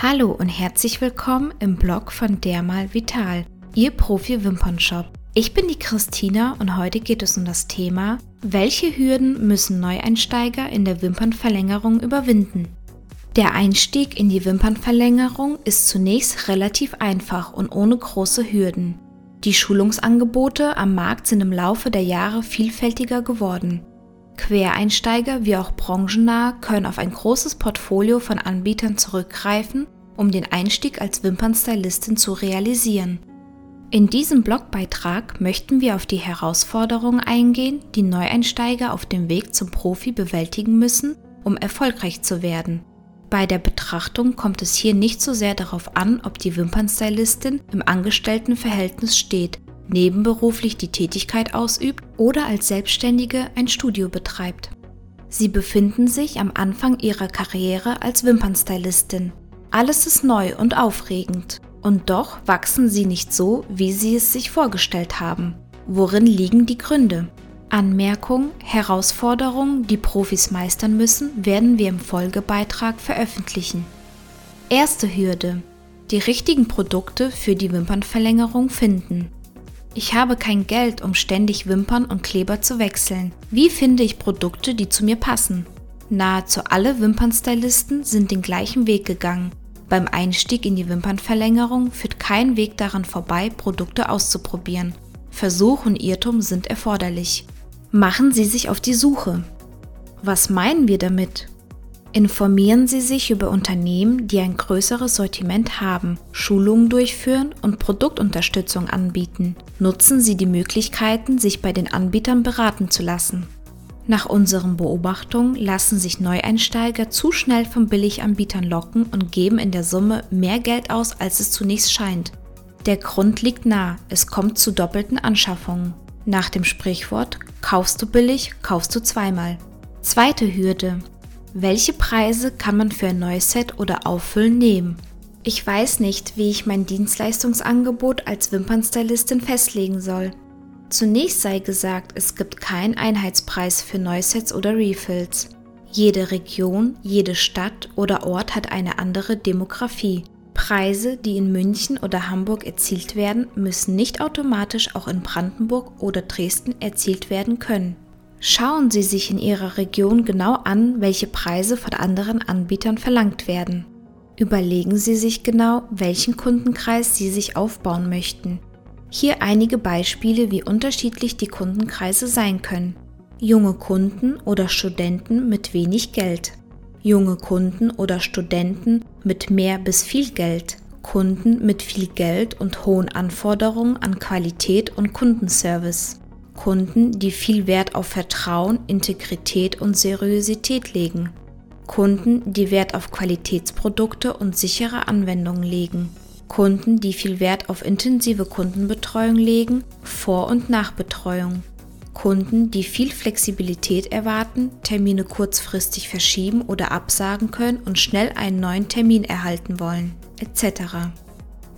Hallo und herzlich willkommen im Blog von Dermal Vital, Ihr Profi-Wimpernshop. Ich bin die Christina und heute geht es um das Thema, welche Hürden müssen Neueinsteiger in der Wimpernverlängerung überwinden? Der Einstieg in die Wimpernverlängerung ist zunächst relativ einfach und ohne große Hürden. Die Schulungsangebote am Markt sind im Laufe der Jahre vielfältiger geworden. Quereinsteiger wie auch branchennahe können auf ein großes Portfolio von Anbietern zurückgreifen, um den Einstieg als Wimpernstylistin zu realisieren. In diesem Blogbeitrag möchten wir auf die Herausforderungen eingehen, die Neueinsteiger auf dem Weg zum Profi bewältigen müssen, um erfolgreich zu werden. Bei der Betrachtung kommt es hier nicht so sehr darauf an, ob die Wimpernstylistin im Angestelltenverhältnis steht, nebenberuflich die Tätigkeit ausübt oder als Selbstständige ein Studio betreibt. Sie befinden sich am Anfang ihrer Karriere als Wimpernstylistin. Alles ist neu und aufregend. Und doch wachsen sie nicht so, wie sie es sich vorgestellt haben. Worin liegen die Gründe? Anmerkung, Herausforderungen, die Profis meistern müssen, werden wir im Folgebeitrag veröffentlichen. Erste Hürde. Die richtigen Produkte für die Wimpernverlängerung finden. Ich habe kein Geld, um ständig Wimpern und Kleber zu wechseln. Wie finde ich Produkte, die zu mir passen? Nahezu alle Wimpernstylisten sind den gleichen Weg gegangen. Beim Einstieg in die Wimpernverlängerung führt kein Weg daran vorbei, Produkte auszuprobieren. Versuch und Irrtum sind erforderlich. Machen Sie sich auf die Suche. Was meinen wir damit? Informieren Sie sich über Unternehmen, die ein größeres Sortiment haben, Schulungen durchführen und Produktunterstützung anbieten. Nutzen Sie die Möglichkeiten, sich bei den Anbietern beraten zu lassen. Nach unseren Beobachtungen lassen sich Neueinsteiger zu schnell von Billiganbietern locken und geben in der Summe mehr Geld aus, als es zunächst scheint. Der Grund liegt nah, es kommt zu doppelten Anschaffungen. Nach dem Sprichwort kaufst du billig, kaufst du zweimal. Zweite Hürde. Welche Preise kann man für ein neues Set oder Auffüllen nehmen? Ich weiß nicht, wie ich mein Dienstleistungsangebot als Wimpernstylistin festlegen soll. Zunächst sei gesagt, es gibt keinen Einheitspreis für Neusets oder Refills. Jede Region, jede Stadt oder Ort hat eine andere Demografie. Preise, die in München oder Hamburg erzielt werden, müssen nicht automatisch auch in Brandenburg oder Dresden erzielt werden können. Schauen Sie sich in Ihrer Region genau an, welche Preise von anderen Anbietern verlangt werden. Überlegen Sie sich genau, welchen Kundenkreis Sie sich aufbauen möchten. Hier einige Beispiele, wie unterschiedlich die Kundenkreise sein können. Junge Kunden oder Studenten mit wenig Geld. Junge Kunden oder Studenten mit mehr bis viel Geld. Kunden mit viel Geld und hohen Anforderungen an Qualität und Kundenservice. Kunden, die viel Wert auf Vertrauen, Integrität und Seriosität legen. Kunden, die Wert auf Qualitätsprodukte und sichere Anwendungen legen. Kunden, die viel Wert auf intensive Kundenbetreuung legen, Vor- und Nachbetreuung. Kunden, die viel Flexibilität erwarten, Termine kurzfristig verschieben oder absagen können und schnell einen neuen Termin erhalten wollen, etc.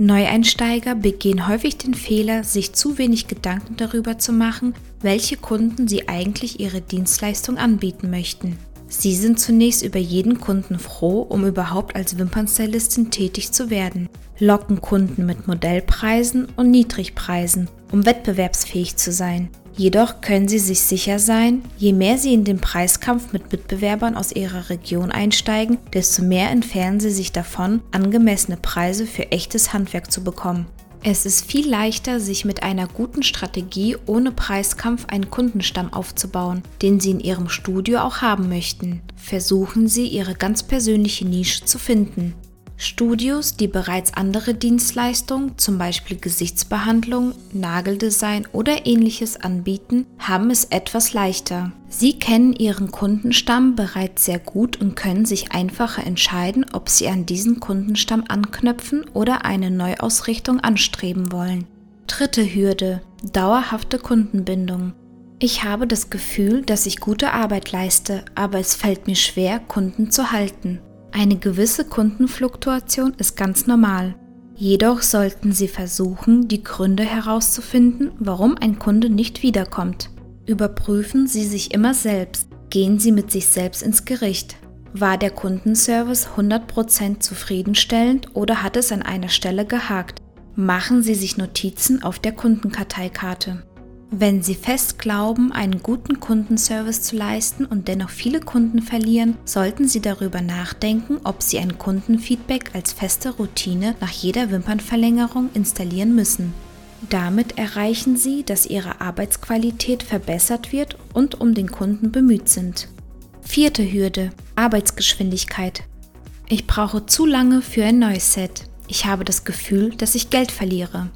Neueinsteiger begehen häufig den Fehler, sich zu wenig Gedanken darüber zu machen, welche Kunden sie eigentlich ihre Dienstleistung anbieten möchten. Sie sind zunächst über jeden Kunden froh, um überhaupt als Wimpernstylistin tätig zu werden, locken Kunden mit Modellpreisen und Niedrigpreisen, um wettbewerbsfähig zu sein. Jedoch können Sie sich sicher sein, je mehr Sie in den Preiskampf mit Mitbewerbern aus Ihrer Region einsteigen, desto mehr entfernen Sie sich davon, angemessene Preise für echtes Handwerk zu bekommen. Es ist viel leichter, sich mit einer guten Strategie ohne Preiskampf einen Kundenstamm aufzubauen, den Sie in Ihrem Studio auch haben möchten. Versuchen Sie, Ihre ganz persönliche Nische zu finden. Studios, die bereits andere Dienstleistungen, zum Beispiel Gesichtsbehandlung, Nageldesign oder ähnliches anbieten, haben es etwas leichter. Sie kennen ihren Kundenstamm bereits sehr gut und können sich einfacher entscheiden, ob sie an diesen Kundenstamm anknüpfen oder eine Neuausrichtung anstreben wollen. Dritte Hürde. Dauerhafte Kundenbindung. Ich habe das Gefühl, dass ich gute Arbeit leiste, aber es fällt mir schwer, Kunden zu halten. Eine gewisse Kundenfluktuation ist ganz normal. Jedoch sollten Sie versuchen, die Gründe herauszufinden, warum ein Kunde nicht wiederkommt. Überprüfen Sie sich immer selbst. Gehen Sie mit sich selbst ins Gericht. War der Kundenservice 100% zufriedenstellend oder hat es an einer Stelle gehakt? Machen Sie sich Notizen auf der Kundenkarteikarte. Wenn Sie fest glauben, einen guten Kundenservice zu leisten und dennoch viele Kunden verlieren, sollten Sie darüber nachdenken, ob Sie ein Kundenfeedback als feste Routine nach jeder Wimpernverlängerung installieren müssen. Damit erreichen Sie, dass Ihre Arbeitsqualität verbessert wird und um den Kunden bemüht sind. Vierte Hürde. Arbeitsgeschwindigkeit. Ich brauche zu lange für ein neues Set. Ich habe das Gefühl, dass ich Geld verliere.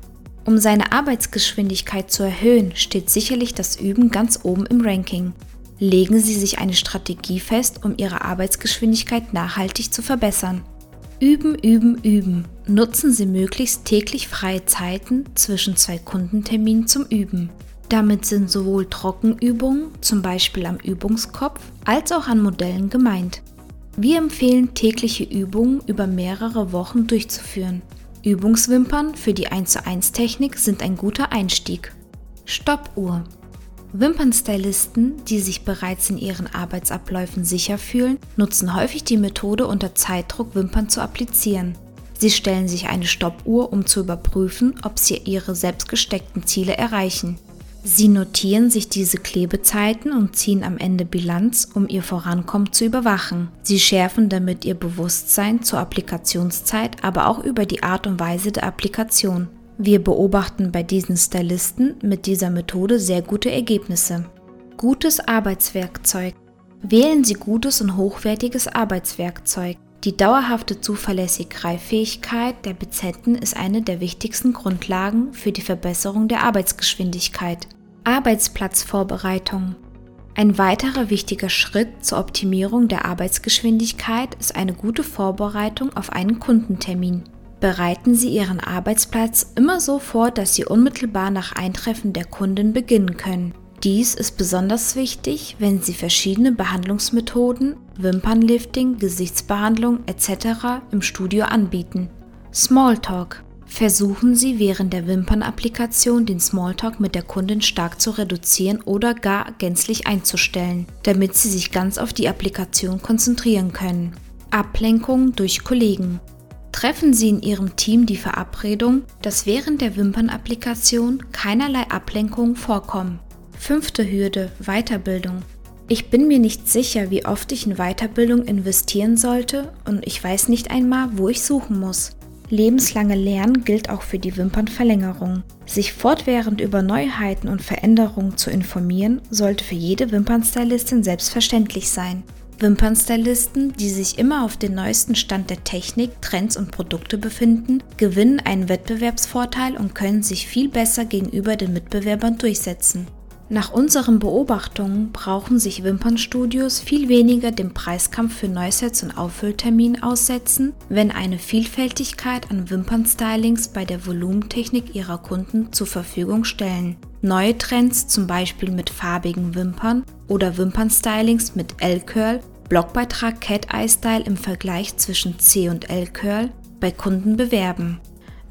Um seine Arbeitsgeschwindigkeit zu erhöhen, steht sicherlich das Üben ganz oben im Ranking. Legen Sie sich eine Strategie fest, um Ihre Arbeitsgeschwindigkeit nachhaltig zu verbessern. Üben, üben, üben. Nutzen Sie möglichst täglich freie Zeiten zwischen zwei Kundenterminen zum Üben. Damit sind sowohl Trockenübungen, zum Beispiel am Übungskopf, als auch an Modellen gemeint. Wir empfehlen tägliche Übungen über mehrere Wochen durchzuführen. Übungswimpern für die 1 zu 1 Technik sind ein guter Einstieg. Stoppuhr. Wimpernstylisten, die sich bereits in ihren Arbeitsabläufen sicher fühlen, nutzen häufig die Methode unter Zeitdruck Wimpern zu applizieren. Sie stellen sich eine Stoppuhr, um zu überprüfen, ob sie ihre selbst gesteckten Ziele erreichen. Sie notieren sich diese Klebezeiten und ziehen am Ende Bilanz, um ihr Vorankommen zu überwachen. Sie schärfen damit ihr Bewusstsein zur Applikationszeit, aber auch über die Art und Weise der Applikation. Wir beobachten bei diesen Stylisten mit dieser Methode sehr gute Ergebnisse. Gutes Arbeitswerkzeug. Wählen Sie gutes und hochwertiges Arbeitswerkzeug. Die dauerhafte zuverlässige Greiffähigkeit der Bezenten ist eine der wichtigsten Grundlagen für die Verbesserung der Arbeitsgeschwindigkeit. Arbeitsplatzvorbereitung. Ein weiterer wichtiger Schritt zur Optimierung der Arbeitsgeschwindigkeit ist eine gute Vorbereitung auf einen Kundentermin. Bereiten Sie Ihren Arbeitsplatz immer so vor, dass Sie unmittelbar nach Eintreffen der Kunden beginnen können. Dies ist besonders wichtig, wenn Sie verschiedene Behandlungsmethoden, Wimpernlifting, Gesichtsbehandlung etc. im Studio anbieten. Smalltalk Versuchen Sie während der Wimpernapplikation den Smalltalk mit der Kundin stark zu reduzieren oder gar gänzlich einzustellen, damit Sie sich ganz auf die Applikation konzentrieren können. Ablenkung durch Kollegen. Treffen Sie in Ihrem Team die Verabredung, dass während der Wimpernapplikation keinerlei Ablenkungen vorkommen. Fünfte Hürde Weiterbildung. Ich bin mir nicht sicher, wie oft ich in Weiterbildung investieren sollte und ich weiß nicht einmal, wo ich suchen muss. Lebenslange Lernen gilt auch für die Wimpernverlängerung. Sich fortwährend über Neuheiten und Veränderungen zu informieren, sollte für jede Wimpernstylistin selbstverständlich sein. Wimpernstylisten, die sich immer auf den neuesten Stand der Technik, Trends und Produkte befinden, gewinnen einen Wettbewerbsvorteil und können sich viel besser gegenüber den Mitbewerbern durchsetzen. Nach unseren Beobachtungen brauchen sich Wimpernstudios viel weniger dem Preiskampf für Neusets und Auffüllterminen aussetzen, wenn eine Vielfältigkeit an Wimpernstylings bei der Volumentechnik ihrer Kunden zur Verfügung stellen. Neue Trends, zum Beispiel mit farbigen Wimpern oder Wimpernstylings mit L-Curl, Blogbeitrag Cat Eye Style im Vergleich zwischen C und L-Curl bei Kunden bewerben.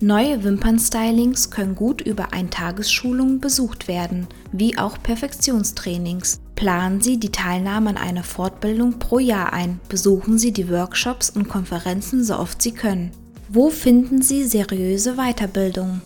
Neue Wimpernstylings können gut über Eintagesschulungen besucht werden, wie auch Perfektionstrainings. Planen Sie die Teilnahme an einer Fortbildung pro Jahr ein, besuchen Sie die Workshops und Konferenzen so oft Sie können. Wo finden Sie seriöse Weiterbildung?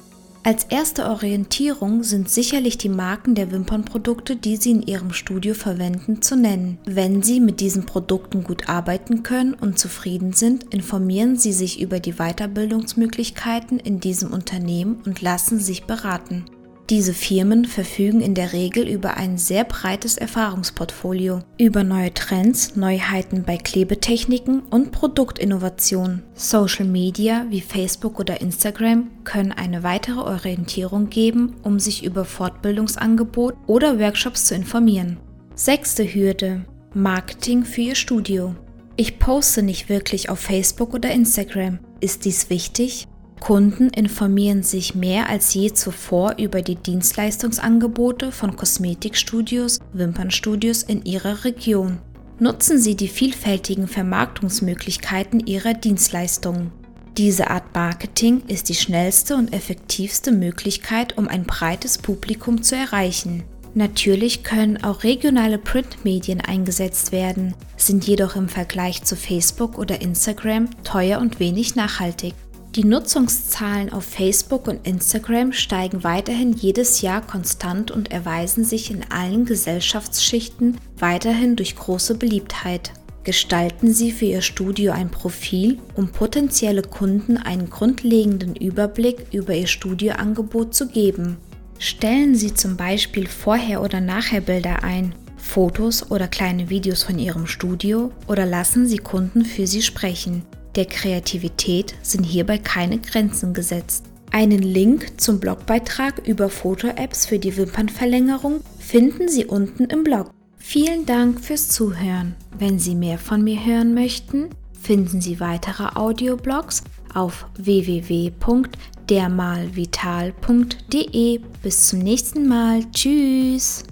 Als erste Orientierung sind sicherlich die Marken der Wimpernprodukte, die Sie in Ihrem Studio verwenden, zu nennen. Wenn Sie mit diesen Produkten gut arbeiten können und zufrieden sind, informieren Sie sich über die Weiterbildungsmöglichkeiten in diesem Unternehmen und lassen sich beraten. Diese Firmen verfügen in der Regel über ein sehr breites Erfahrungsportfolio, über neue Trends, Neuheiten bei Klebetechniken und Produktinnovationen. Social Media wie Facebook oder Instagram können eine weitere Orientierung geben, um sich über Fortbildungsangebot oder Workshops zu informieren. Sechste Hürde. Marketing für Ihr Studio. Ich poste nicht wirklich auf Facebook oder Instagram. Ist dies wichtig? Kunden informieren sich mehr als je zuvor über die Dienstleistungsangebote von Kosmetikstudios, Wimpernstudios in ihrer Region. Nutzen Sie die vielfältigen Vermarktungsmöglichkeiten Ihrer Dienstleistungen. Diese Art Marketing ist die schnellste und effektivste Möglichkeit, um ein breites Publikum zu erreichen. Natürlich können auch regionale Printmedien eingesetzt werden, sind jedoch im Vergleich zu Facebook oder Instagram teuer und wenig nachhaltig. Die Nutzungszahlen auf Facebook und Instagram steigen weiterhin jedes Jahr konstant und erweisen sich in allen Gesellschaftsschichten weiterhin durch große Beliebtheit. Gestalten Sie für Ihr Studio ein Profil, um potenzielle Kunden einen grundlegenden Überblick über Ihr Studioangebot zu geben. Stellen Sie zum Beispiel Vorher- oder Nachher-Bilder ein, Fotos oder kleine Videos von Ihrem Studio oder lassen Sie Kunden für Sie sprechen. Der Kreativität sind hierbei keine Grenzen gesetzt. Einen Link zum Blogbeitrag über Foto-Apps für die Wimpernverlängerung finden Sie unten im Blog. Vielen Dank fürs Zuhören. Wenn Sie mehr von mir hören möchten, finden Sie weitere Audioblogs auf www.dermalvital.de. Bis zum nächsten Mal. Tschüss.